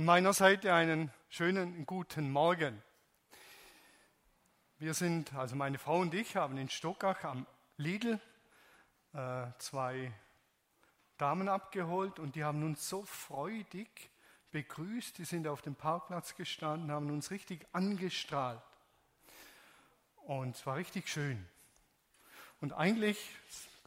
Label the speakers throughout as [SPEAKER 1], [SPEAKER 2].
[SPEAKER 1] Von meiner Seite einen schönen guten Morgen. Wir sind, also meine Frau und ich, haben in Stockach am Lidl äh, zwei Damen abgeholt und die haben uns so freudig begrüßt. Die sind auf dem Parkplatz gestanden, haben uns richtig angestrahlt. Und es war richtig schön. Und eigentlich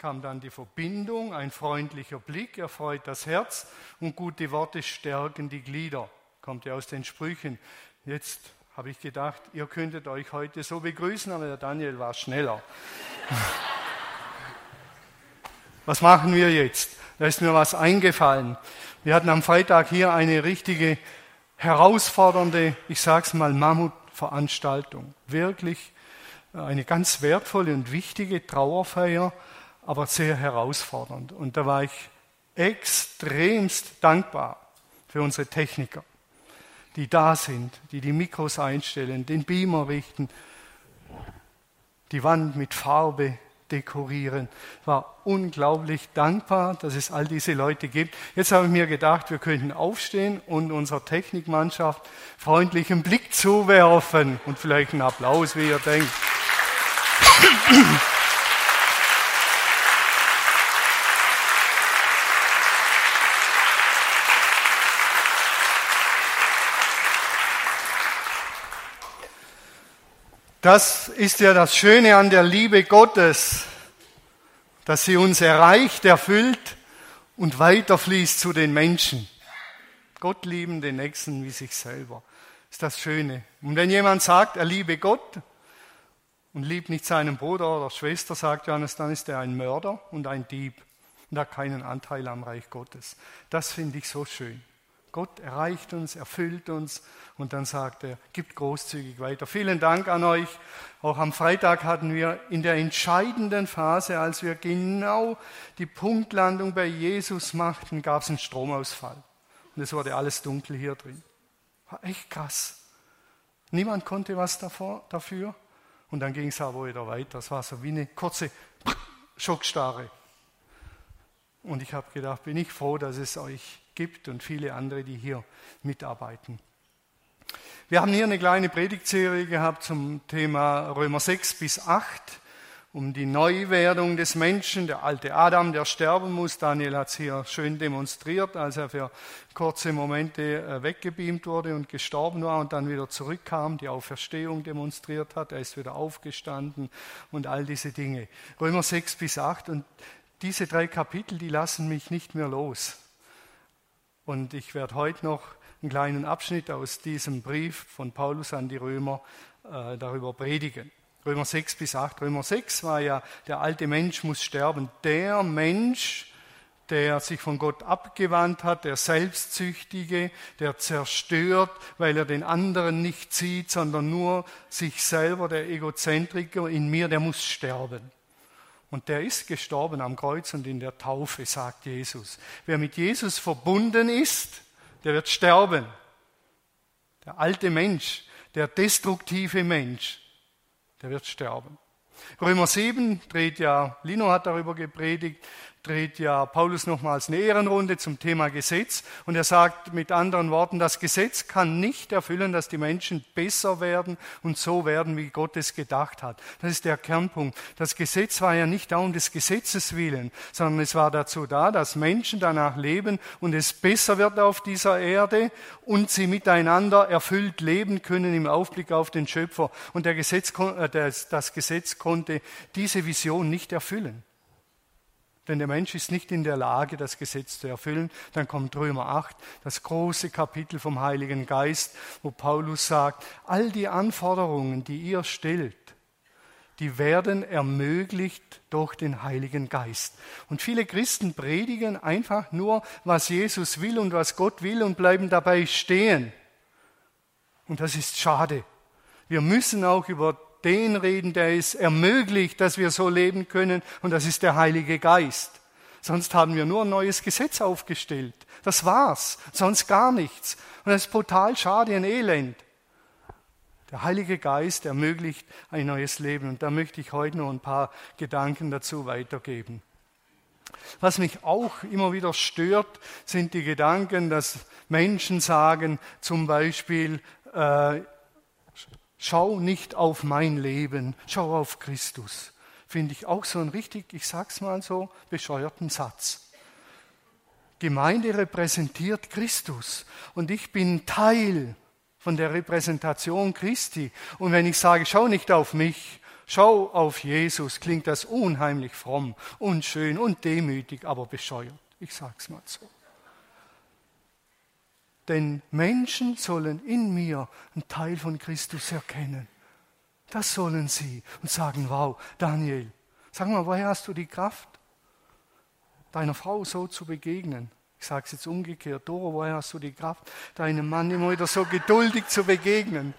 [SPEAKER 1] kam dann die Verbindung, ein freundlicher Blick erfreut das Herz und gute Worte stärken die Glieder. Kommt ja aus den Sprüchen. Jetzt habe ich gedacht, ihr könntet euch heute so begrüßen, aber der Daniel war schneller. Was machen wir jetzt? Da ist mir was eingefallen. Wir hatten am Freitag hier eine richtige herausfordernde, ich sage es mal, Mammutveranstaltung. Wirklich eine ganz wertvolle und wichtige Trauerfeier aber sehr herausfordernd. Und da war ich extremst dankbar für unsere Techniker, die da sind, die die Mikros einstellen, den Beamer richten, die Wand mit Farbe dekorieren. War unglaublich dankbar, dass es all diese Leute gibt. Jetzt habe ich mir gedacht, wir könnten aufstehen und unserer Technikmannschaft freundlichen Blick zuwerfen und vielleicht einen Applaus, wie ihr denkt. Das ist ja das Schöne an der Liebe Gottes, dass sie uns erreicht, erfüllt und weiterfließt zu den Menschen. Gott lieben den Nächsten wie sich selber. Ist das Schöne. Und wenn jemand sagt, er liebe Gott und liebt nicht seinen Bruder oder Schwester, sagt Johannes, dann ist er ein Mörder und ein Dieb und hat keinen Anteil am Reich Gottes. Das finde ich so schön. Gott erreicht uns, erfüllt uns und dann sagt er, gibt großzügig weiter. Vielen Dank an euch. Auch am Freitag hatten wir in der entscheidenden Phase, als wir genau die Punktlandung bei Jesus machten, gab es einen Stromausfall. Und es wurde alles dunkel hier drin. War echt krass. Niemand konnte was davor, dafür. Und dann ging es aber wieder weiter. Es war so wie eine kurze Schockstarre. Und ich habe gedacht, bin ich froh, dass es euch gibt und viele andere, die hier mitarbeiten. Wir haben hier eine kleine Predigtserie gehabt zum Thema Römer 6 bis 8, um die Neuwerdung des Menschen, der alte Adam, der sterben muss. Daniel hat es hier schön demonstriert, als er für kurze Momente äh, weggebeamt wurde und gestorben war und dann wieder zurückkam, die Auferstehung demonstriert hat. Er ist wieder aufgestanden und all diese Dinge. Römer 6 bis 8 und diese drei Kapitel, die lassen mich nicht mehr los. Und ich werde heute noch einen kleinen Abschnitt aus diesem Brief von Paulus an die Römer äh, darüber predigen. Römer 6 bis 8. Römer 6 war ja, der alte Mensch muss sterben. Der Mensch, der sich von Gott abgewandt hat, der Selbstsüchtige, der zerstört, weil er den anderen nicht sieht, sondern nur sich selber, der Egozentriker in mir, der muss sterben. Und der ist gestorben am Kreuz und in der Taufe, sagt Jesus. Wer mit Jesus verbunden ist, der wird sterben. Der alte Mensch, der destruktive Mensch, der wird sterben. Römer 7 dreht ja, Lino hat darüber gepredigt, dreht ja Paulus nochmals eine Ehrenrunde zum Thema Gesetz und er sagt mit anderen Worten, das Gesetz kann nicht erfüllen, dass die Menschen besser werden und so werden, wie Gott es gedacht hat. Das ist der Kernpunkt. Das Gesetz war ja nicht da um des Gesetzes willen, sondern es war dazu da, dass Menschen danach leben und es besser wird auf dieser Erde und sie miteinander erfüllt leben können im Aufblick auf den Schöpfer. Und der Gesetz, äh, das Gesetz konnte diese Vision nicht erfüllen. Denn der Mensch ist nicht in der Lage, das Gesetz zu erfüllen. Dann kommt Römer 8, das große Kapitel vom Heiligen Geist, wo Paulus sagt, all die Anforderungen, die ihr stellt, die werden ermöglicht durch den Heiligen Geist. Und viele Christen predigen einfach nur, was Jesus will und was Gott will und bleiben dabei stehen. Und das ist schade. Wir müssen auch über den reden, der es ermöglicht, dass wir so leben können, und das ist der Heilige Geist. Sonst haben wir nur ein neues Gesetz aufgestellt. Das war's, sonst gar nichts. Und das ist brutal schade und elend. Der Heilige Geist ermöglicht ein neues Leben. Und da möchte ich heute noch ein paar Gedanken dazu weitergeben. Was mich auch immer wieder stört, sind die Gedanken, dass Menschen sagen, zum Beispiel, äh, schau nicht auf mein Leben, schau auf Christus. Finde ich auch so einen richtig, ich sag's mal so, bescheuerten Satz. Gemeinde repräsentiert Christus und ich bin Teil von der Repräsentation Christi. Und wenn ich sage, schau nicht auf mich, schau auf Jesus, klingt das unheimlich fromm und schön und demütig, aber bescheuert. Ich sag's mal so. Denn Menschen sollen in mir einen Teil von Christus erkennen. Das sollen sie und sagen, wow, Daniel, sag mal, woher hast du die Kraft, deiner Frau so zu begegnen? Ich sage es jetzt umgekehrt. Doro, woher hast du die Kraft, deinem Mann immer wieder so geduldig zu begegnen?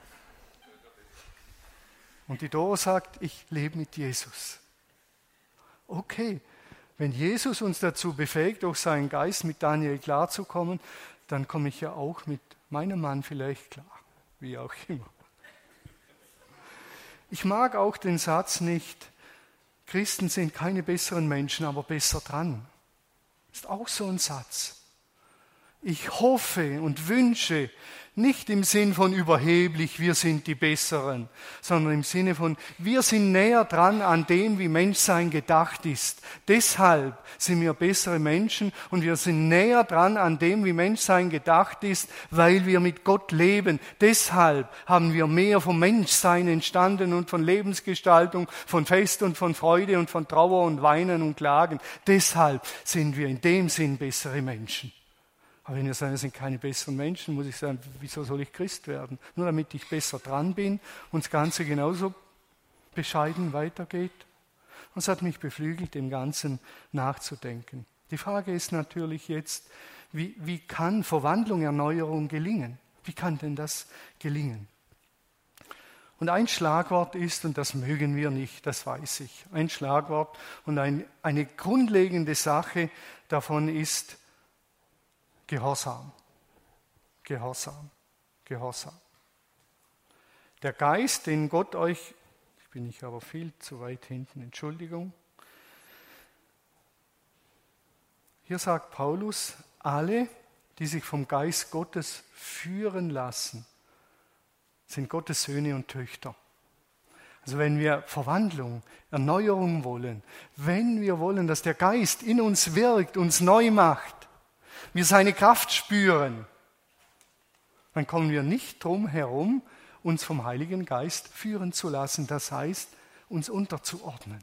[SPEAKER 1] Und die Doro sagt, ich lebe mit Jesus. Okay, wenn Jesus uns dazu befähigt, durch seinen Geist mit Daniel klarzukommen, dann komme ich ja auch mit meinem Mann vielleicht klar, wie auch immer. Ich mag auch den Satz nicht, Christen sind keine besseren Menschen, aber besser dran. Ist auch so ein Satz. Ich hoffe und wünsche, nicht im Sinn von überheblich, wir sind die Besseren, sondern im Sinne von, wir sind näher dran an dem, wie Menschsein gedacht ist. Deshalb sind wir bessere Menschen und wir sind näher dran an dem, wie Menschsein gedacht ist, weil wir mit Gott leben. Deshalb haben wir mehr vom Menschsein entstanden und von Lebensgestaltung, von Fest und von Freude und von Trauer und Weinen und Klagen. Deshalb sind wir in dem Sinn bessere Menschen. Aber wenn ihr sagt, wir sind keine besseren Menschen, muss ich sagen, wieso soll ich Christ werden? Nur damit ich besser dran bin und das Ganze genauso bescheiden weitergeht. Und es hat mich beflügelt, dem Ganzen nachzudenken. Die Frage ist natürlich jetzt, wie, wie kann Verwandlung, Erneuerung gelingen? Wie kann denn das gelingen? Und ein Schlagwort ist, und das mögen wir nicht, das weiß ich, ein Schlagwort und ein, eine grundlegende Sache davon ist Gehorsam. Gehorsam. Gehorsam. Der Geist, den Gott euch, ich bin ich aber viel zu weit hinten, Entschuldigung. Hier sagt Paulus, alle, die sich vom Geist Gottes führen lassen, sind Gottes Söhne und Töchter. Also wenn wir Verwandlung, Erneuerung wollen, wenn wir wollen, dass der Geist in uns wirkt, uns neu macht, wir seine Kraft spüren, dann kommen wir nicht drum herum, uns vom Heiligen Geist führen zu lassen, das heißt, uns unterzuordnen.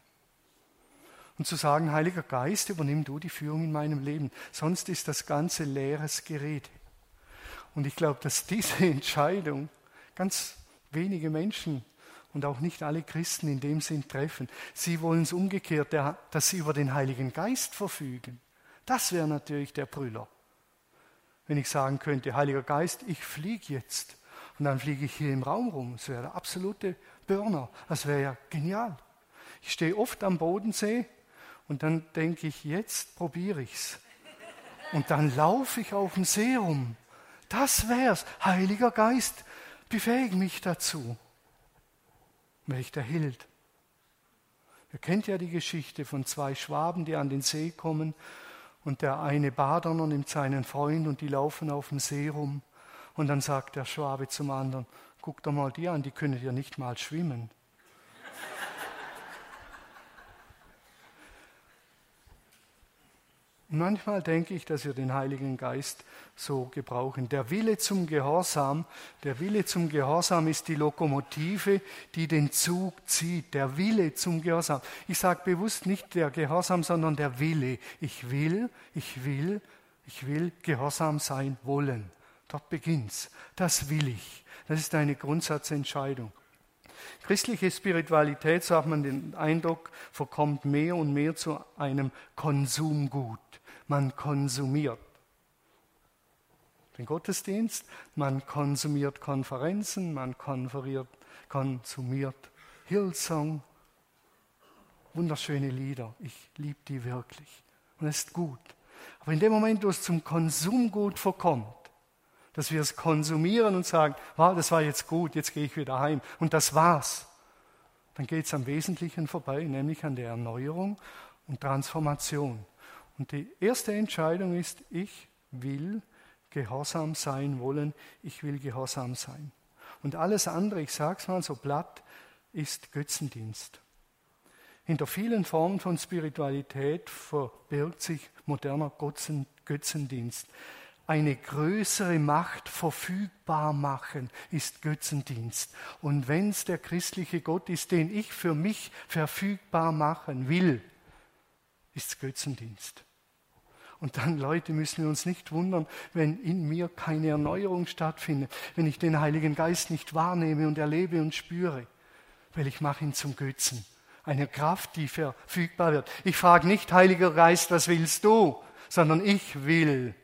[SPEAKER 1] Und zu sagen, Heiliger Geist, übernimm du die Führung in meinem Leben, sonst ist das ganze leeres Gerede. Und ich glaube, dass diese Entscheidung ganz wenige Menschen und auch nicht alle Christen in dem Sinn treffen. Sie wollen es umgekehrt, dass sie über den Heiligen Geist verfügen. Das wäre natürlich der Brüller. Wenn ich sagen könnte, Heiliger Geist, ich fliege jetzt. Und dann fliege ich hier im Raum rum. Das wäre der absolute Burner. Das wäre ja genial. Ich stehe oft am Bodensee und dann denke ich, jetzt probiere ich es. Und dann laufe ich auf dem See rum. Das wär's. Heiliger Geist, befähige mich dazu. Welch der Hild. Ihr kennt ja die Geschichte von zwei Schwaben, die an den See kommen und der eine Baderner nimmt seinen Freund und die laufen auf dem See rum. Und dann sagt der Schwabe zum anderen, guck doch mal die an, die können ja nicht mal schwimmen. Manchmal denke ich, dass wir den Heiligen Geist so gebrauchen. Der Wille zum Gehorsam, der Wille zum Gehorsam ist die Lokomotive, die den Zug zieht. Der Wille zum Gehorsam. Ich sage bewusst nicht der Gehorsam, sondern der Wille. Ich will, ich will, ich will Gehorsam sein wollen. Dort beginnt's. Das will ich. Das ist eine Grundsatzentscheidung. Christliche Spiritualität, so hat man den Eindruck, verkommt mehr und mehr zu einem Konsumgut man konsumiert. Den Gottesdienst, man konsumiert Konferenzen, man konsumiert Hillsong, wunderschöne Lieder. Ich liebe die wirklich. Und es ist gut. Aber in dem Moment, wo es zum Konsumgut verkommt, dass wir es konsumieren und sagen, wow, das war jetzt gut, jetzt gehe ich wieder heim und das war's, dann geht es am Wesentlichen vorbei, nämlich an der Erneuerung und Transformation. Und die erste Entscheidung ist, ich will gehorsam sein wollen, ich will gehorsam sein. Und alles andere, ich sage es mal so platt, ist Götzendienst. Hinter vielen Formen von Spiritualität verbirgt sich moderner Götzendienst. Eine größere Macht verfügbar machen ist Götzendienst. Und wenn es der christliche Gott ist, den ich für mich verfügbar machen will, ist es Götzendienst. Und dann, Leute, müssen wir uns nicht wundern, wenn in mir keine Erneuerung stattfindet, wenn ich den Heiligen Geist nicht wahrnehme und erlebe und spüre, weil ich mache ihn zum Götzen. Eine Kraft, die verfügbar wird. Ich frage nicht, Heiliger Geist, was willst du? Sondern ich will.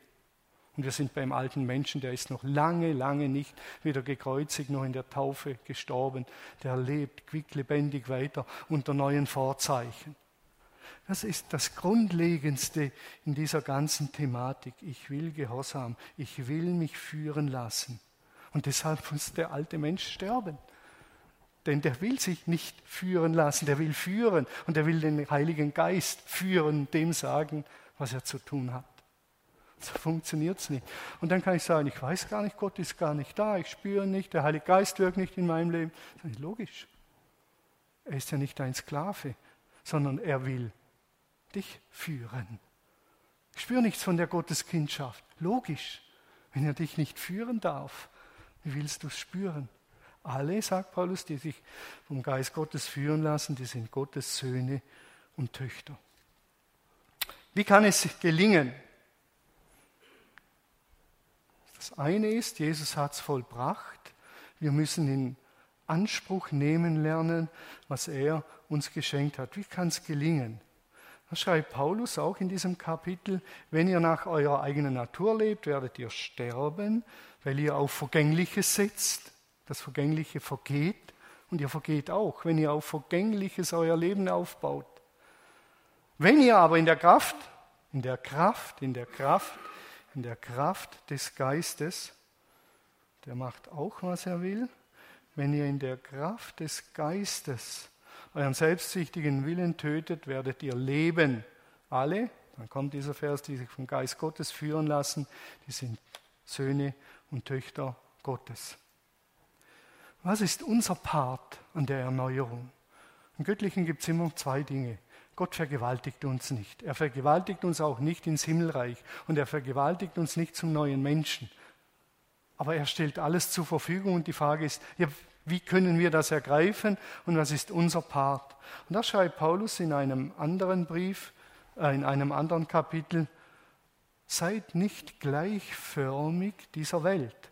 [SPEAKER 1] Und wir sind beim alten Menschen, der ist noch lange, lange nicht weder gekreuzigt noch in der Taufe gestorben. Der lebt quicklebendig weiter unter neuen Vorzeichen. Das ist das Grundlegendste in dieser ganzen Thematik. Ich will Gehorsam, ich will mich führen lassen. Und deshalb muss der alte Mensch sterben. Denn der will sich nicht führen lassen, der will führen und der will den Heiligen Geist führen, dem sagen, was er zu tun hat. So funktioniert es nicht. Und dann kann ich sagen, ich weiß gar nicht, Gott ist gar nicht da, ich spüre nicht, der Heilige Geist wirkt nicht in meinem Leben. Das ist logisch. Er ist ja nicht ein Sklave, sondern er will dich führen. Ich spüre nichts von der Gotteskindschaft. Logisch, wenn er dich nicht führen darf. Wie willst du es spüren? Alle, sagt Paulus, die sich vom Geist Gottes führen lassen, die sind Gottes Söhne und Töchter. Wie kann es gelingen? Das eine ist, Jesus hat es vollbracht. Wir müssen in Anspruch nehmen lernen, was er uns geschenkt hat. Wie kann es gelingen? Das schreibt Paulus auch in diesem Kapitel, wenn ihr nach eurer eigenen Natur lebt, werdet ihr sterben, weil ihr auf Vergängliches setzt. Das Vergängliche vergeht und ihr vergeht auch, wenn ihr auf Vergängliches euer Leben aufbaut. Wenn ihr aber in der Kraft, in der Kraft, in der Kraft, in der Kraft des Geistes, der macht auch, was er will, wenn ihr in der Kraft des Geistes euren selbstsüchtigen Willen tötet, werdet ihr leben. Alle, dann kommt dieser Vers, die sich vom Geist Gottes führen lassen, die sind Söhne und Töchter Gottes. Was ist unser Part an der Erneuerung? Im Göttlichen gibt es immer zwei Dinge. Gott vergewaltigt uns nicht. Er vergewaltigt uns auch nicht ins Himmelreich und er vergewaltigt uns nicht zum neuen Menschen. Aber er stellt alles zur Verfügung und die Frage ist, ja, wie können wir das ergreifen und was ist unser Part? Und da schreibt Paulus in einem anderen Brief, äh, in einem anderen Kapitel, seid nicht gleichförmig dieser Welt,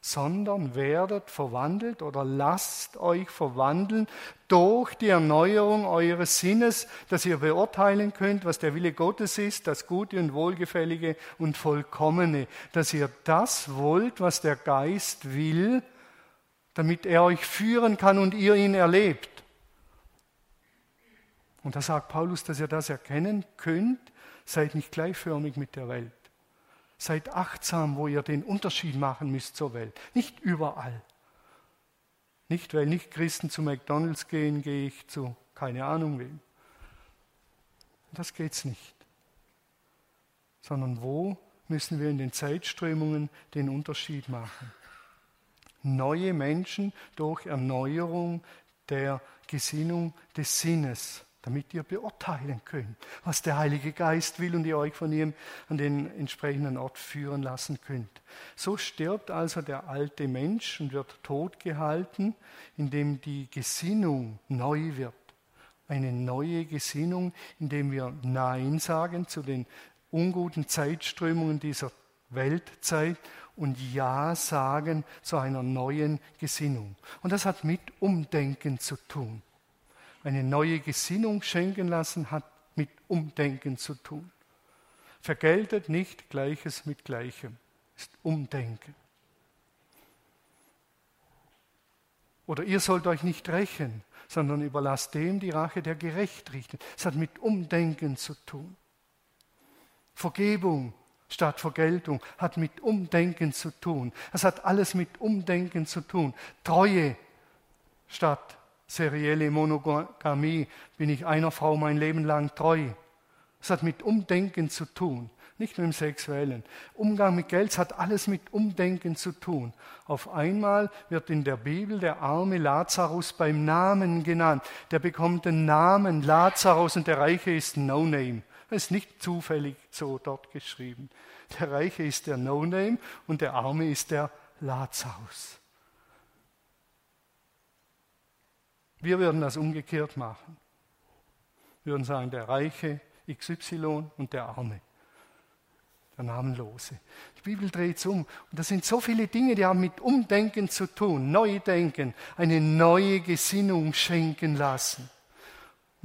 [SPEAKER 1] sondern werdet verwandelt oder lasst euch verwandeln durch die Erneuerung eures Sinnes, dass ihr beurteilen könnt, was der Wille Gottes ist, das Gute und Wohlgefällige und Vollkommene, dass ihr das wollt, was der Geist will, damit er euch führen kann und ihr ihn erlebt. Und da sagt Paulus, dass ihr das erkennen könnt, seid nicht gleichförmig mit der Welt. Seid achtsam, wo ihr den Unterschied machen müsst zur Welt. Nicht überall. Nicht, weil nicht Christen zu McDonalds gehen, gehe ich zu keine Ahnung wem. Das geht's nicht. Sondern wo müssen wir in den Zeitströmungen den Unterschied machen? Neue Menschen durch Erneuerung der Gesinnung des Sinnes, damit ihr beurteilen könnt, was der Heilige Geist will und ihr euch von ihm an den entsprechenden Ort führen lassen könnt. So stirbt also der alte Mensch und wird tot gehalten, indem die Gesinnung neu wird. Eine neue Gesinnung, indem wir Nein sagen zu den unguten Zeitströmungen dieser Weltzeit und Ja sagen zu einer neuen Gesinnung. Und das hat mit Umdenken zu tun. Eine neue Gesinnung schenken lassen hat mit Umdenken zu tun. Vergeltet nicht Gleiches mit Gleichem, ist Umdenken. Oder ihr sollt euch nicht rächen, sondern überlasst dem die Rache, der gerecht richtet. Es hat mit Umdenken zu tun. Vergebung statt Vergeltung, hat mit Umdenken zu tun. Es hat alles mit Umdenken zu tun. Treue statt serielle Monogamie. Bin ich einer Frau mein Leben lang treu? Es hat mit Umdenken zu tun, nicht mit dem Sexuellen. Umgang mit Geld hat alles mit Umdenken zu tun. Auf einmal wird in der Bibel der arme Lazarus beim Namen genannt. Der bekommt den Namen Lazarus und der Reiche ist No Name. Das ist nicht zufällig so dort geschrieben. Der Reiche ist der No Name und der Arme ist der Lazarus. Wir würden das umgekehrt machen. Wir würden sagen, der Reiche XY und der Arme, der Namenlose. Die Bibel dreht es um. Und das sind so viele Dinge, die haben mit Umdenken zu tun, Neudenken, eine neue Gesinnung schenken lassen.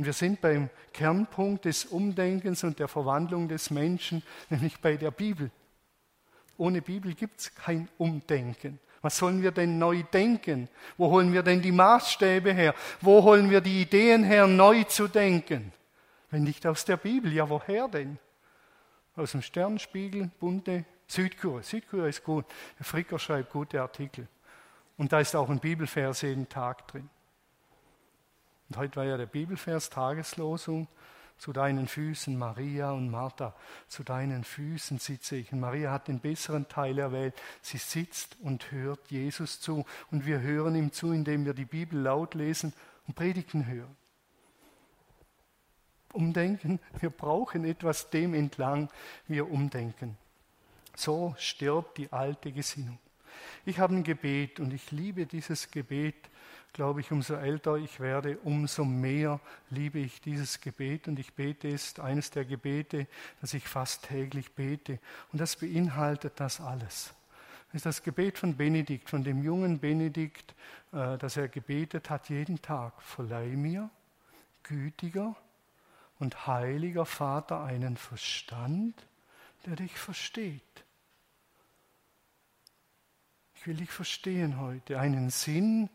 [SPEAKER 1] Und wir sind beim Kernpunkt des Umdenkens und der Verwandlung des Menschen, nämlich bei der Bibel. Ohne Bibel gibt es kein Umdenken. Was sollen wir denn neu denken? Wo holen wir denn die Maßstäbe her? Wo holen wir die Ideen her, neu zu denken? Wenn nicht aus der Bibel, ja woher denn? Aus dem Sternspiegel, bunte Südkur. Südkur ist gut. Der Fricker schreibt gute Artikel. Und da ist auch ein Bibelvers jeden Tag drin. Und heute war ja der Bibelvers Tageslosung. Zu deinen Füßen, Maria und Martha, zu deinen Füßen sitze ich. Und Maria hat den besseren Teil erwählt. Sie sitzt und hört Jesus zu. Und wir hören ihm zu, indem wir die Bibel laut lesen und Predigten hören. Umdenken, wir brauchen etwas dem entlang, wir umdenken. So stirbt die alte Gesinnung. Ich habe ein Gebet und ich liebe dieses Gebet glaube ich, umso älter ich werde, umso mehr liebe ich dieses Gebet. Und ich bete es, eines der Gebete, das ich fast täglich bete. Und das beinhaltet das alles. Das ist das Gebet von Benedikt, von dem jungen Benedikt, äh, das er gebetet hat jeden Tag. Verleih mir, gütiger und heiliger Vater, einen Verstand, der dich versteht. Ich will dich verstehen heute, einen Sinn,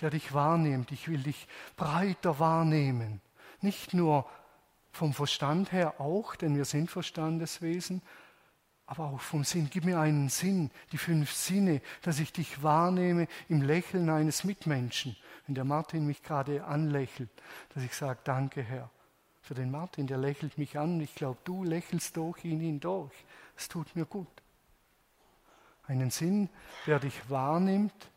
[SPEAKER 1] der dich wahrnimmt. Ich will dich breiter wahrnehmen. Nicht nur vom Verstand her auch, denn wir sind Verstandeswesen, aber auch vom Sinn. Gib mir einen Sinn, die fünf Sinne, dass ich dich wahrnehme im Lächeln eines Mitmenschen. Wenn der Martin mich gerade anlächelt, dass ich sage, danke Herr. Für den Martin, der lächelt mich an. Ich glaube, du lächelst durch ihn hindurch. Es tut mir gut. Einen Sinn, der dich wahrnimmt,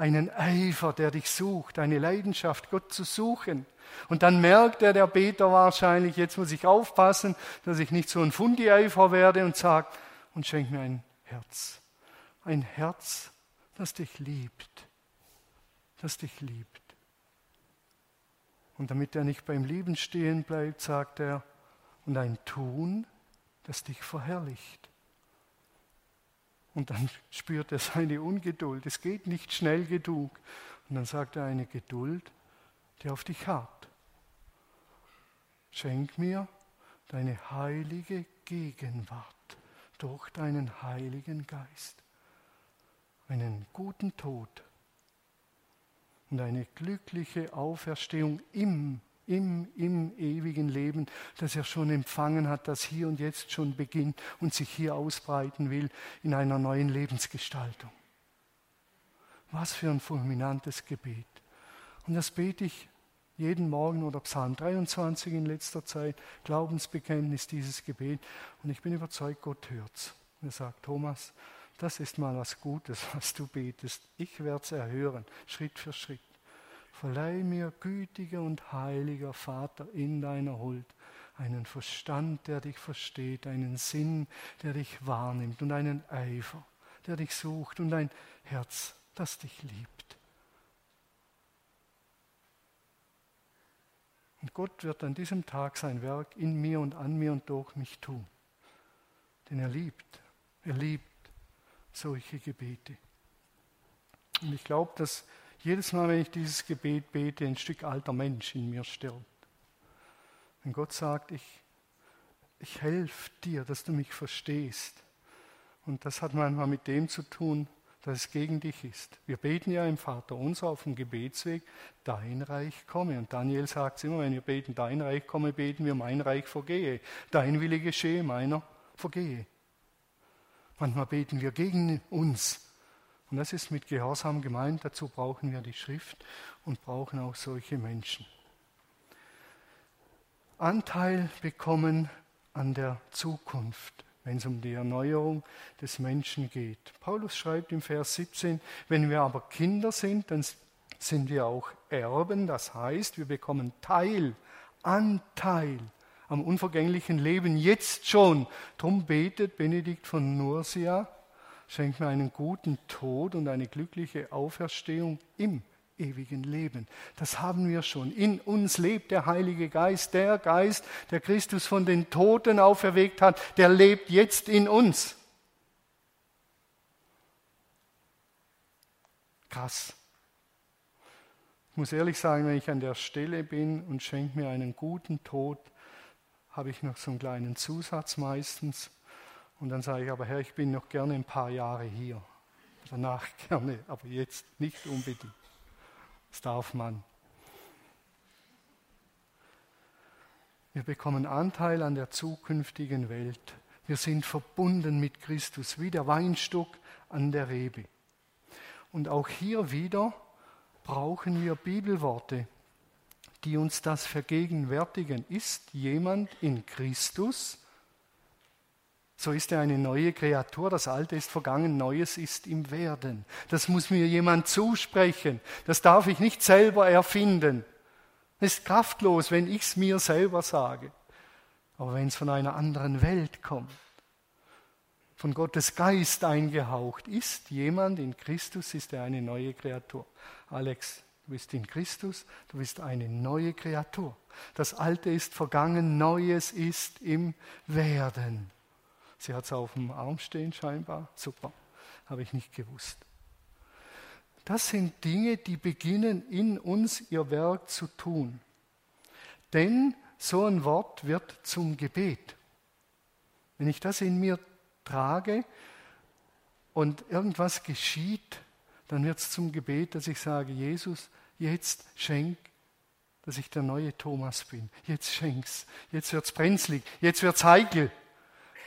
[SPEAKER 1] einen Eifer, der dich sucht, eine Leidenschaft, Gott zu suchen. Und dann merkt er, der Beter wahrscheinlich, jetzt muss ich aufpassen, dass ich nicht so ein Fundi-Eifer werde und sagt, und schenk mir ein Herz. Ein Herz, das dich liebt. Das dich liebt. Und damit er nicht beim Lieben stehen bleibt, sagt er, und ein Tun, das dich verherrlicht. Und dann spürt er seine Ungeduld. Es geht nicht schnell genug. Und dann sagt er eine Geduld, die auf dich harrt. Schenk mir deine heilige Gegenwart durch deinen Heiligen Geist. Einen guten Tod und eine glückliche Auferstehung im im, im ewigen Leben, das er schon empfangen hat, das hier und jetzt schon beginnt und sich hier ausbreiten will in einer neuen Lebensgestaltung. Was für ein fulminantes Gebet. Und das bete ich jeden Morgen oder Psalm 23 in letzter Zeit, Glaubensbekenntnis, dieses Gebet. Und ich bin überzeugt, Gott hört's. Er sagt, Thomas, das ist mal was Gutes, was du betest. Ich werde es erhören, Schritt für Schritt. Verleih mir, gütiger und heiliger Vater, in deiner Huld einen Verstand, der dich versteht, einen Sinn, der dich wahrnimmt und einen Eifer, der dich sucht und ein Herz, das dich liebt. Und Gott wird an diesem Tag sein Werk in mir und an mir und durch mich tun. Denn er liebt, er liebt solche Gebete. Und ich glaube, dass jedes Mal, wenn ich dieses Gebet bete, ein Stück alter Mensch in mir stirbt. Wenn Gott sagt, ich, ich helfe dir, dass du mich verstehst. Und das hat manchmal mit dem zu tun, dass es gegen dich ist. Wir beten ja im Vater unser auf dem Gebetsweg, dein Reich komme. Und Daniel sagt es immer, wenn wir beten, dein Reich komme, beten wir, mein Reich vergehe. Dein Wille geschehe, meiner vergehe. Manchmal beten wir gegen uns, und das ist mit Gehorsam gemeint. Dazu brauchen wir die Schrift und brauchen auch solche Menschen. Anteil bekommen an der Zukunft, wenn es um die Erneuerung des Menschen geht. Paulus schreibt im Vers 17, wenn wir aber Kinder sind, dann sind wir auch Erben, das heißt, wir bekommen Teil, Anteil am unvergänglichen Leben jetzt schon. Drum betet Benedikt von Nursia, schenkt mir einen guten Tod und eine glückliche Auferstehung im ewigen Leben. Das haben wir schon. In uns lebt der Heilige Geist, der Geist, der Christus von den Toten auferweckt hat, der lebt jetzt in uns. Krass. Ich muss ehrlich sagen, wenn ich an der Stelle bin und schenke mir einen guten Tod, habe ich noch so einen kleinen Zusatz meistens. Und dann sage ich, aber Herr, ich bin noch gerne ein paar Jahre hier. Danach gerne, aber jetzt nicht unbedingt. Das darf man. Wir bekommen Anteil an der zukünftigen Welt. Wir sind verbunden mit Christus, wie der Weinstock an der Rebe. Und auch hier wieder brauchen wir Bibelworte, die uns das vergegenwärtigen. Ist jemand in Christus, so ist er eine neue Kreatur. Das Alte ist vergangen, Neues ist im Werden. Das muss mir jemand zusprechen. Das darf ich nicht selber erfinden. Es ist kraftlos, wenn ich es mir selber sage. Aber wenn es von einer anderen Welt kommt, von Gottes Geist eingehaucht, ist jemand in Christus, ist er eine neue Kreatur. Alex, du bist in Christus, du bist eine neue Kreatur. Das Alte ist vergangen, Neues ist im Werden. Sie hat es auf dem Arm stehen scheinbar. Super, habe ich nicht gewusst. Das sind Dinge, die beginnen in uns ihr Werk zu tun. Denn so ein Wort wird zum Gebet. Wenn ich das in mir trage und irgendwas geschieht, dann wird es zum Gebet, dass ich sage, Jesus, jetzt schenk, dass ich der neue Thomas bin. Jetzt schenk's. Jetzt wird's brenzlig. Jetzt wird's heikel.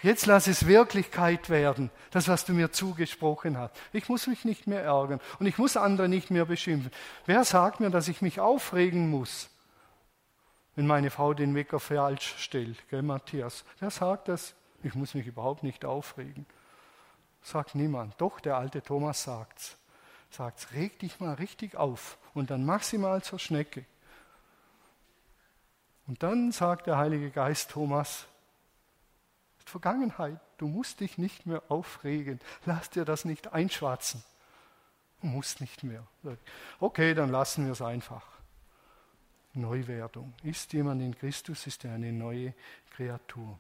[SPEAKER 1] Jetzt lass es Wirklichkeit werden, das, was du mir zugesprochen hast. Ich muss mich nicht mehr ärgern und ich muss andere nicht mehr beschimpfen. Wer sagt mir, dass ich mich aufregen muss, wenn meine Frau den Wecker falsch stellt, gell, Matthias? Wer sagt das? Ich muss mich überhaupt nicht aufregen. Sagt niemand. Doch, der alte Thomas sagt's. Sagt's, reg dich mal richtig auf und dann mach sie mal zur Schnecke. Und dann sagt der Heilige Geist Thomas, Vergangenheit. Du musst dich nicht mehr aufregen. Lass dir das nicht einschwatzen. Du musst nicht mehr. Okay, dann lassen wir es einfach. Neuwerdung. Ist jemand in Christus, ist er eine neue Kreatur.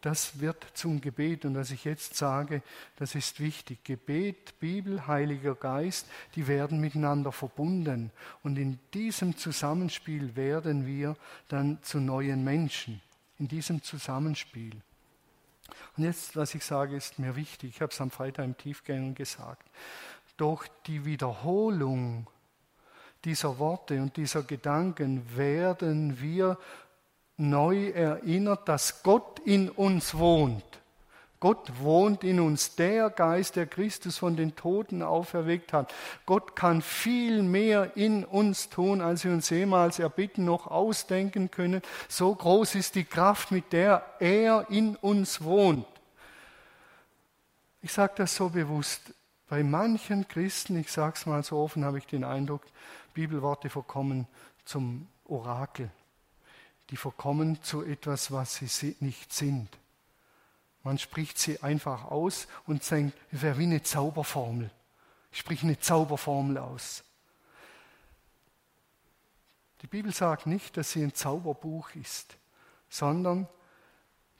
[SPEAKER 1] Das wird zum Gebet und was ich jetzt sage, das ist wichtig. Gebet, Bibel, Heiliger Geist, die werden miteinander verbunden und in diesem Zusammenspiel werden wir dann zu neuen Menschen. In diesem Zusammenspiel. Und jetzt, was ich sage, ist mir wichtig. Ich habe es am Freitag im Tiefgängen gesagt. Durch die Wiederholung dieser Worte und dieser Gedanken werden wir neu erinnert, dass Gott in uns wohnt. Gott wohnt in uns, der Geist, der Christus von den Toten auferweckt hat. Gott kann viel mehr in uns tun, als wir uns jemals erbitten noch ausdenken können. So groß ist die Kraft, mit der er in uns wohnt. Ich sage das so bewusst. Bei manchen Christen, ich sage es mal so offen, habe ich den Eindruck, Bibelworte verkommen zum Orakel. Die verkommen zu etwas, was sie nicht sind. Man spricht sie einfach aus und sagt, es wäre wie eine Zauberformel. Ich spreche eine Zauberformel aus. Die Bibel sagt nicht, dass sie ein Zauberbuch ist, sondern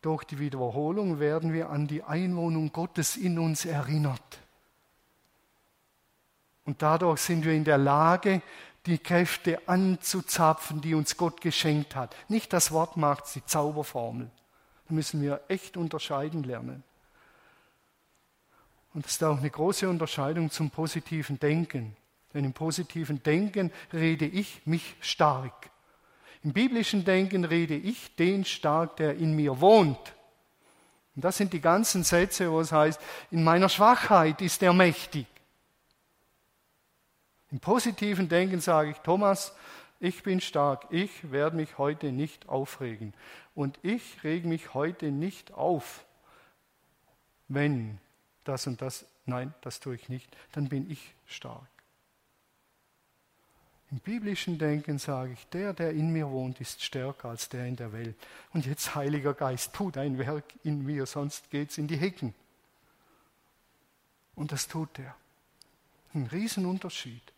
[SPEAKER 1] durch die Wiederholung werden wir an die Einwohnung Gottes in uns erinnert. Und dadurch sind wir in der Lage, die Kräfte anzuzapfen, die uns Gott geschenkt hat. Nicht das Wort macht die Zauberformel müssen wir echt unterscheiden lernen. Und es ist auch eine große Unterscheidung zum positiven Denken. Denn im positiven Denken rede ich mich stark. Im biblischen Denken rede ich den stark, der in mir wohnt. Und das sind die ganzen Sätze, wo es heißt, in meiner Schwachheit ist er mächtig. Im positiven Denken sage ich, Thomas, Ich bin stark. Ich werde mich heute nicht aufregen. Und ich rege mich heute nicht auf, wenn das und das, nein, das tue ich nicht, dann bin ich stark. Im biblischen Denken sage ich, der, der in mir wohnt, ist stärker als der in der Welt. Und jetzt, Heiliger Geist, tu dein Werk in mir, sonst geht's in die Hecken. Und das tut er. Ein Riesenunterschied.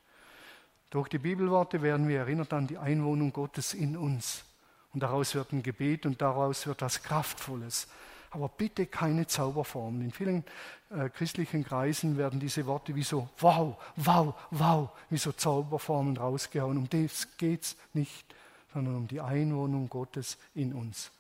[SPEAKER 1] Durch die Bibelworte werden wir erinnert an die Einwohnung Gottes in uns. Und daraus wird ein Gebet und daraus wird was Kraftvolles. Aber bitte keine Zauberformeln. In vielen äh, christlichen Kreisen werden diese Worte wie so wow, wow, wow, wie so Zauberformeln rausgehauen. Um das geht es nicht, sondern um die Einwohnung Gottes in uns.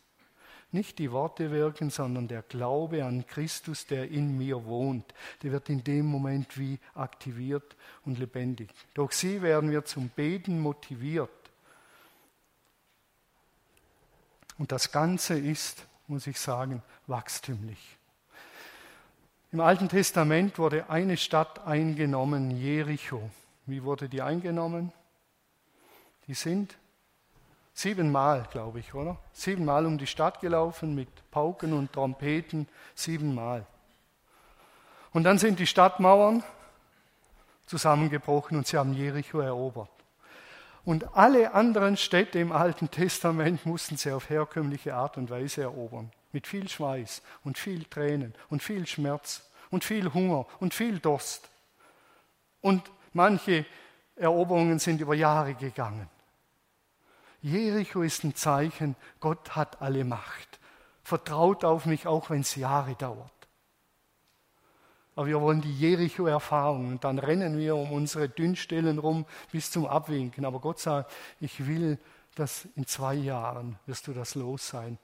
[SPEAKER 1] Nicht die Worte wirken, sondern der Glaube an Christus, der in mir wohnt. Der wird in dem Moment wie aktiviert und lebendig. Durch sie werden wir zum Beten motiviert. Und das Ganze ist, muss ich sagen, wachstümlich. Im Alten Testament wurde eine Stadt eingenommen, Jericho. Wie wurde die eingenommen? Die sind Siebenmal, glaube ich, oder? Siebenmal um die Stadt gelaufen mit Pauken und Trompeten, siebenmal. Und dann sind die Stadtmauern zusammengebrochen und sie haben Jericho erobert. Und alle anderen Städte im Alten Testament mussten sie auf herkömmliche Art und Weise erobern. Mit viel Schweiß und viel Tränen und viel Schmerz und viel Hunger und viel Durst. Und manche Eroberungen sind über Jahre gegangen. Jericho ist ein Zeichen, Gott hat alle Macht. Vertraut auf mich, auch wenn es Jahre dauert. Aber wir wollen die Jericho-Erfahrung und dann rennen wir um unsere Dünnstellen rum bis zum Abwinken. Aber Gott sagt, ich will, dass in zwei Jahren wirst du das los sein.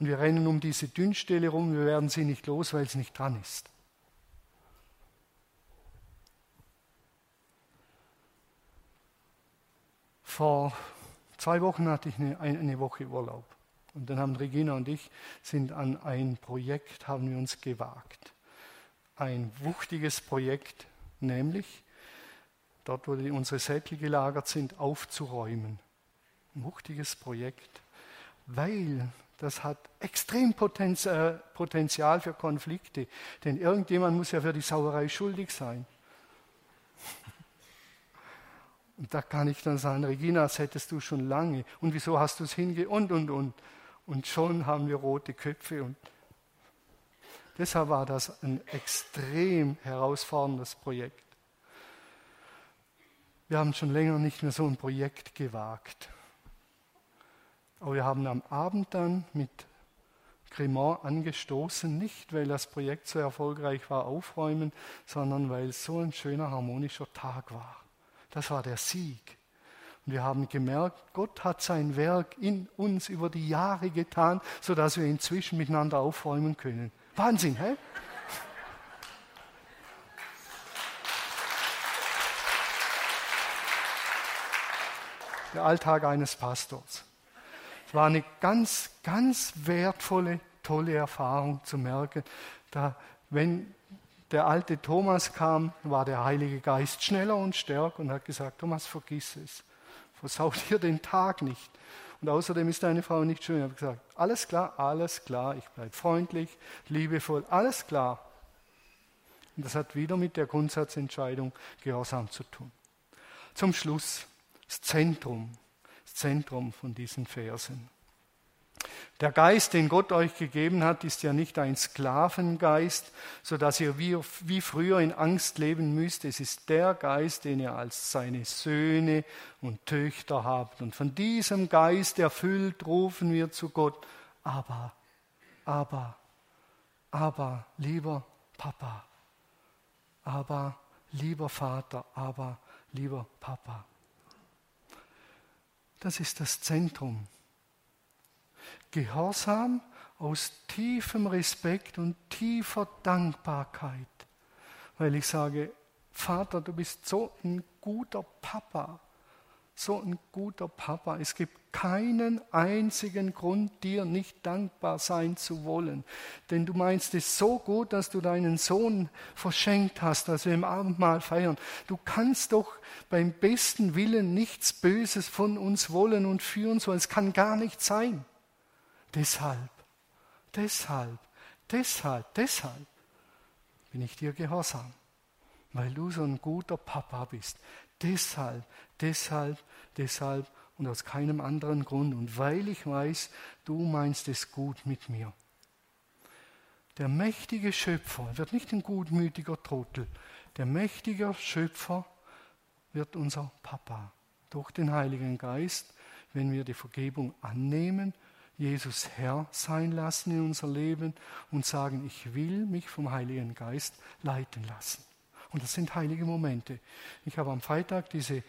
[SPEAKER 1] Und wir rennen um diese Dünnstelle rum, wir werden sie nicht los, weil es nicht dran ist. Vor Zwei Wochen hatte ich eine, eine Woche Urlaub. Und dann haben Regina und ich sind an ein Projekt, haben wir uns gewagt. Ein wuchtiges Projekt, nämlich dort, wo unsere Sättel gelagert sind, aufzuräumen. Ein wuchtiges Projekt, weil das hat extrem äh, Potenzial für Konflikte. Denn irgendjemand muss ja für die Sauerei schuldig sein. Und da kann ich dann sagen, Regina, das hättest du schon lange. Und wieso hast du es hinge... Und, und, und. Und schon haben wir rote Köpfe. Und deshalb war das ein extrem herausforderndes Projekt. Wir haben schon länger nicht mehr so ein Projekt gewagt. Aber wir haben am Abend dann mit Cremant angestoßen, nicht weil das Projekt so erfolgreich war, aufräumen, sondern weil es so ein schöner harmonischer Tag war. Das war der Sieg. Und wir haben gemerkt, Gott hat sein Werk in uns über die Jahre getan, sodass wir inzwischen miteinander aufräumen können. Wahnsinn, hä? Der Alltag eines Pastors. Es war eine ganz, ganz wertvolle, tolle Erfahrung zu merken, da, wenn der alte Thomas kam, war der Heilige Geist schneller und stärker und hat gesagt, Thomas, vergiss es. Versaut dir den Tag nicht. Und außerdem ist deine Frau nicht schön. Ich habe gesagt, alles klar, alles klar, ich bleibe freundlich, liebevoll, alles klar. Und das hat wieder mit der Grundsatzentscheidung Gehorsam zu tun. Zum Schluss das Zentrum, das Zentrum von diesen Versen. Der Geist, den Gott euch gegeben hat, ist ja nicht ein Sklavengeist, so dass ihr wie, wie früher in Angst leben müsst. Es ist der Geist, den ihr als seine Söhne und Töchter habt. Und von diesem Geist erfüllt rufen wir zu Gott, aber, aber, aber, lieber Papa, aber, lieber Vater, aber, lieber Papa. Das ist das Zentrum Gehorsam aus tiefem Respekt und tiefer Dankbarkeit, weil ich sage, Vater, du bist so ein guter Papa. so ein guter Papa. Es gibt keinen einzigen Grund, dir nicht dankbar sein zu wollen. Denn du meinst es so gut, dass du deinen Sohn verschenkt hast, dass wir im Abendmahl feiern. Du kannst doch beim besten Willen nichts Böses von uns wollen und führen sollen. Es kann gar nicht sein. Deshalb, deshalb, deshalb, deshalb bin ich dir gehorsam, weil du so ein guter Papa bist. Deshalb, deshalb, deshalb und aus keinem anderen Grund. Und weil ich weiß, du meinst es gut mit mir. Der mächtige Schöpfer wird nicht ein gutmütiger Trottel. Der mächtige Schöpfer wird unser Papa durch den Heiligen Geist, wenn wir die Vergebung annehmen, Jesus Herr sein lassen in unser Leben und sagen, ich will mich vom Heiligen Geist leiten lassen. Und das sind heilige Momente. Ich habe am Freitag diese äh,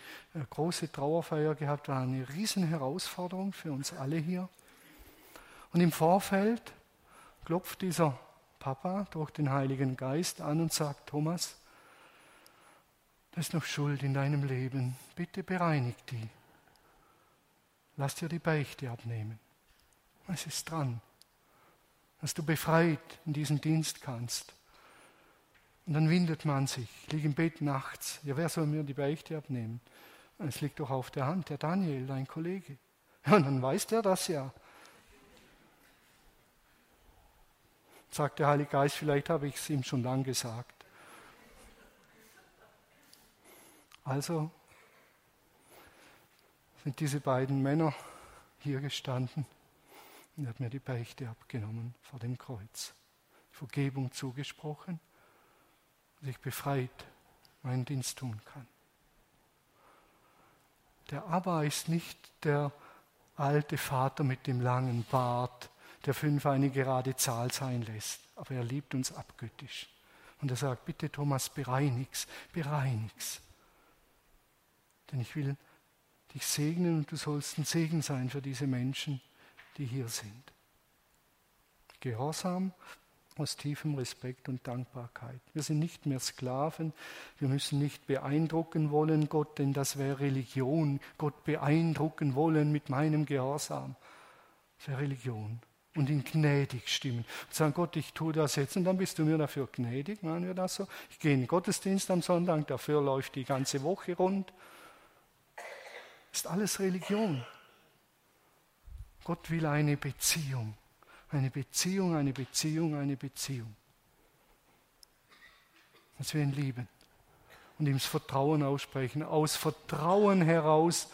[SPEAKER 1] große Trauerfeier gehabt, war eine riesen Herausforderung für uns alle hier. Und im Vorfeld klopft dieser Papa durch den Heiligen Geist an und sagt, Thomas, da ist noch Schuld in deinem Leben. Bitte bereinig die. Lass dir die Beichte abnehmen. Es ist dran, dass du befreit in diesen Dienst kannst. Und dann windet man sich. Ich liege im Bett nachts. Ja, wer soll mir die Beichte abnehmen? Es liegt doch auf der Hand, der Daniel, dein Kollege. Ja, und dann weiß der das ja. Sagt der Heilige Geist, vielleicht habe ich es ihm schon lang gesagt. Also sind diese beiden Männer hier gestanden und er hat mir die Beichte abgenommen vor dem Kreuz. Vergebung zugesprochen sich befreit meinen Dienst tun kann. Der Abba ist nicht der alte Vater mit dem langen Bart, der fünf eine gerade Zahl sein lässt, aber er liebt uns abgöttisch. Und er sagt, bitte Thomas, bereinig's, bereinig's. Denn ich will dich segnen und du sollst ein Segen sein für diese Menschen, die hier sind. Gehorsam aus tiefem Respekt und Dankbarkeit. Wir sind nicht mehr Sklaven, wir müssen nicht beeindrucken wollen Gott, denn das wäre Religion, Gott beeindrucken wollen mit meinem Gehorsam. Das wäre Religion. Und ihn gnädig stimmen. Und sagen, Gott, ich tue das jetzt und dann bist du mir dafür gnädig, machen wir das so? Ich gehe in den Gottesdienst am Sonntag, dafür läuft die ganze Woche rund. ist alles Religion. Gott will eine Beziehung. Eine Beziehung, eine Beziehung, eine Beziehung. Dass wir ihn lieben und ihm das Vertrauen aussprechen, aus Vertrauen heraus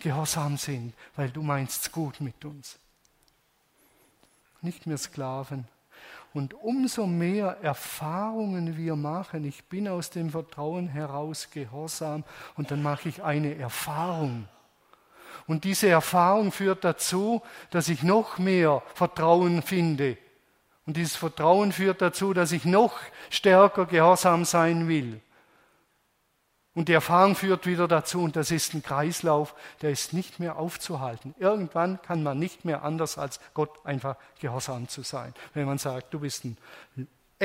[SPEAKER 1] gehorsam sind, weil du meinst gut mit uns. Nicht mehr Sklaven. Und umso mehr Erfahrungen wir machen, ich bin aus dem Vertrauen heraus gehorsam und dann mache ich eine Erfahrung und diese Erfahrung führt dazu, dass ich noch mehr Vertrauen finde. Und dieses Vertrauen führt dazu, dass ich noch stärker gehorsam sein will. Und die Erfahrung führt wieder dazu, und das ist ein Kreislauf, der ist nicht mehr aufzuhalten. Irgendwann kann man nicht mehr anders als Gott einfach gehorsam zu sein. Wenn man sagt, du bist ein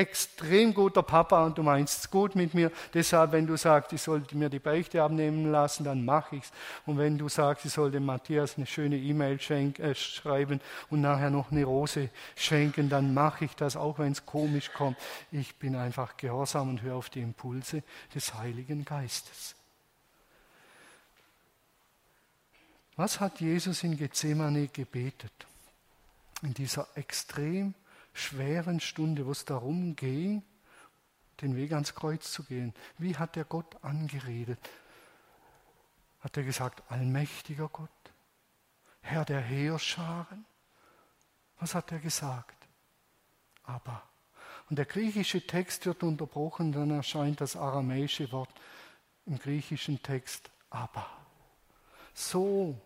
[SPEAKER 1] extrem guter Papa und du meinst es gut mit mir. Deshalb, wenn du sagst, ich sollte mir die Beichte abnehmen lassen, dann mache ich es. Und wenn du sagst, ich sollte Matthias eine schöne E-Mail äh, schreiben und nachher noch eine Rose schenken, dann mache ich das, auch wenn es komisch kommt. Ich bin einfach gehorsam und höre auf die Impulse des Heiligen Geistes. Was hat Jesus in Gethsemane gebetet? In dieser extrem schweren Stunde, wo es darum ging, den Weg ans Kreuz zu gehen. Wie hat er Gott angeredet? Hat er gesagt, allmächtiger Gott, Herr der Heerscharen? Was hat er gesagt? Aber. Und der griechische Text wird unterbrochen, dann erscheint das aramäische Wort im griechischen Text aber. So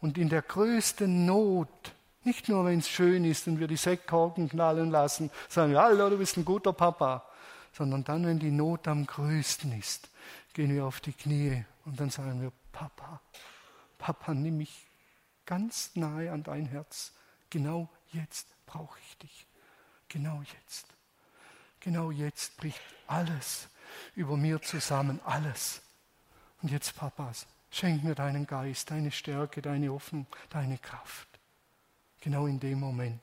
[SPEAKER 1] und in der größten Not nicht nur, wenn es schön ist und wir die Sektkorken knallen lassen, sagen wir, hallo, du bist ein guter Papa, sondern dann, wenn die Not am größten ist, gehen wir auf die Knie und dann sagen wir, Papa, Papa, nimm mich ganz nahe an dein Herz. Genau jetzt brauche ich dich. Genau jetzt. Genau jetzt bricht alles über mir zusammen, alles. Und jetzt, Papas, Schenk mir deinen Geist, deine Stärke, deine Hoffnung, deine Kraft. Genau in dem Moment.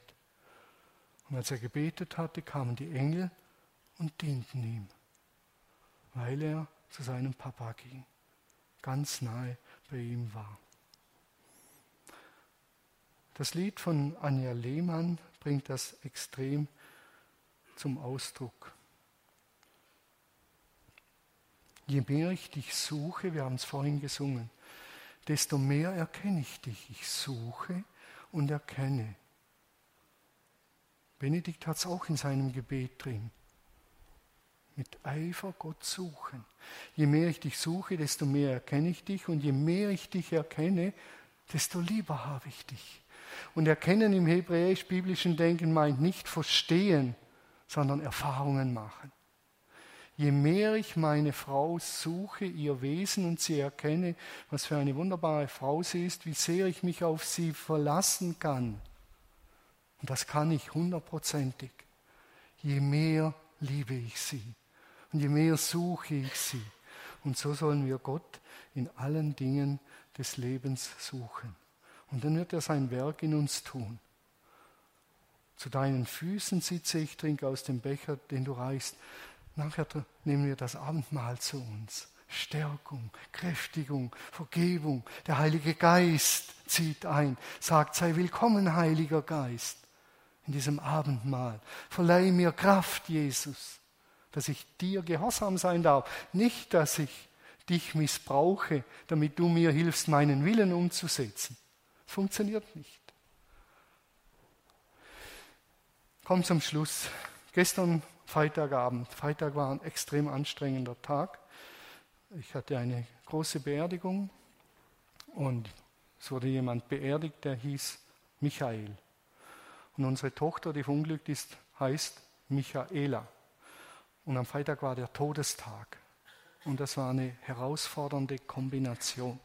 [SPEAKER 1] Und als er gebetet hatte, kamen die Engel und dienten ihm, weil er zu seinem Papa ging, ganz nahe bei ihm war. Das Lied von Anja Lehmann bringt das extrem zum Ausdruck. Je mehr ich dich suche, wir haben es vorhin gesungen, desto mehr erkenne ich dich. Ich suche und erkenne. Benedikt hat es auch in seinem Gebet drin. Mit Eifer Gott suchen. Je mehr ich dich suche, desto mehr erkenne ich dich. Und je mehr ich dich erkenne, desto lieber habe ich dich. Und erkennen im hebräisch-biblischen Denken meint nicht verstehen, sondern Erfahrungen machen. Je mehr ich meine Frau suche, ihr Wesen und sie erkenne, was für eine wunderbare Frau sie ist, wie sehr ich mich auf sie verlassen kann. Und das kann ich hundertprozentig. Je mehr liebe ich sie und je mehr suche ich sie. Und so sollen wir Gott in allen Dingen des Lebens suchen. Und dann wird er sein Werk in uns tun. Zu deinen Füßen sitze ich, trinke aus dem Becher, den du reichst. Nachher nehmen wir das Abendmahl zu uns. Stärkung, Kräftigung, Vergebung. Der Heilige Geist zieht ein, sagt, sei willkommen, Heiliger Geist, in diesem Abendmahl. Verleih mir Kraft, Jesus, dass ich dir gehorsam sein darf. Nicht, dass ich dich missbrauche, damit du mir hilfst, meinen Willen umzusetzen. Funktioniert nicht. Komm zum Schluss. Gestern Freitagabend. Freitag war ein extrem anstrengender Tag. Ich hatte eine große Beerdigung und es wurde jemand beerdigt, der hieß Michael. Und unsere Tochter, die verunglückt ist, heißt Michaela. Und am Freitag war der Todestag. Und das war eine herausfordernde Kombination.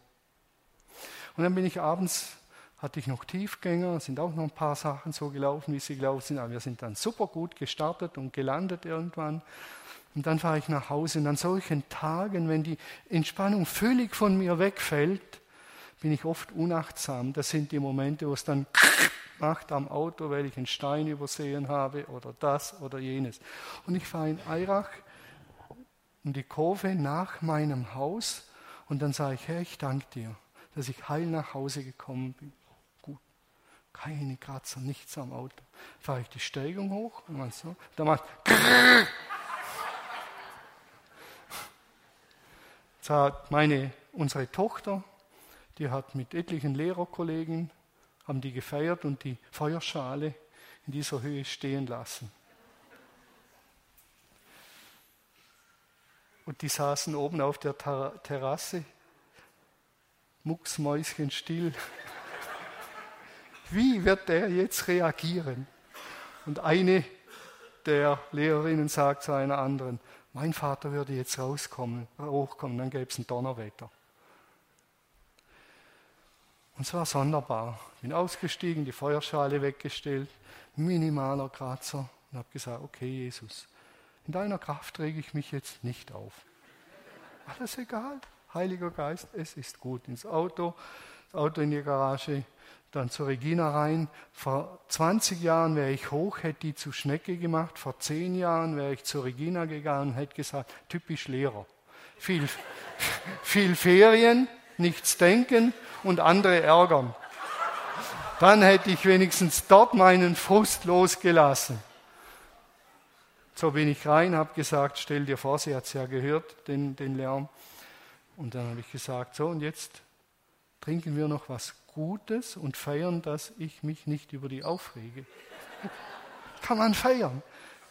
[SPEAKER 1] Und dann bin ich abends hatte ich noch Tiefgänger, sind auch noch ein paar Sachen so gelaufen, wie sie gelaufen sind, aber wir sind dann super gut gestartet und gelandet irgendwann. Und dann fahre ich nach Hause und an solchen Tagen, wenn die Entspannung völlig von mir wegfällt, bin ich oft unachtsam. Das sind die Momente, wo es dann macht am Auto, weil ich einen Stein übersehen habe oder das oder jenes. Und ich fahre in Eirach in die Kurve nach meinem Haus und dann sage ich, Herr, ich danke dir, dass ich heil nach Hause gekommen bin keine Kratzer, nichts am Auto. Fahre ich die Steigung hoch und man so, da macht Jetzt hat meine, unsere Tochter, die hat mit etlichen Lehrerkollegen, haben die gefeiert und die Feuerschale in dieser Höhe stehen lassen. Und die saßen oben auf der Terrasse, mucksmäuschen still. Wie wird der jetzt reagieren? Und eine der Lehrerinnen sagt zu einer anderen, mein Vater würde jetzt rauskommen, hochkommen, dann gäbe es ein Donnerwetter. Und es war sonderbar. Bin ausgestiegen, die Feuerschale weggestellt, minimaler Kratzer und habe gesagt, okay Jesus, in deiner Kraft träge ich mich jetzt nicht auf. Alles egal, Heiliger Geist, es ist gut. Ins Auto, das Auto in die Garage, dann zur Regina rein. Vor 20 Jahren wäre ich hoch, hätte die zu Schnecke gemacht. Vor 10 Jahren wäre ich zur Regina gegangen und hätte gesagt, typisch Lehrer. Viel, viel Ferien, nichts denken und andere ärgern. Dann hätte ich wenigstens dort meinen Frust losgelassen. So bin ich rein, habe gesagt, stell dir vor, sie hat es ja gehört, den, den Lärm. Und dann habe ich gesagt, so und jetzt trinken wir noch was Gutes und feiern, dass ich mich nicht über die aufrege. Kann man feiern.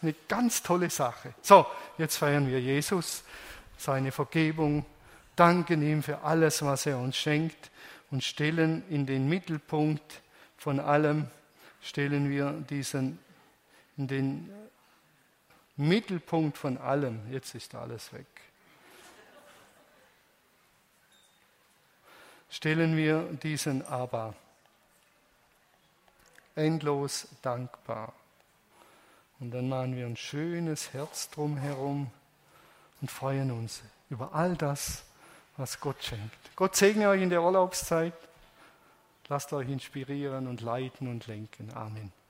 [SPEAKER 1] Eine ganz tolle Sache. So, jetzt feiern wir Jesus, seine Vergebung, danken ihm für alles, was er uns schenkt und stellen in den Mittelpunkt von allem, stellen wir diesen, in den Mittelpunkt von allem, jetzt ist alles weg. Stellen wir diesen aber endlos dankbar. Und dann machen wir ein schönes Herz drumherum und freuen uns über all das, was Gott schenkt. Gott segne euch in der Urlaubszeit. Lasst euch inspirieren und leiten und lenken. Amen.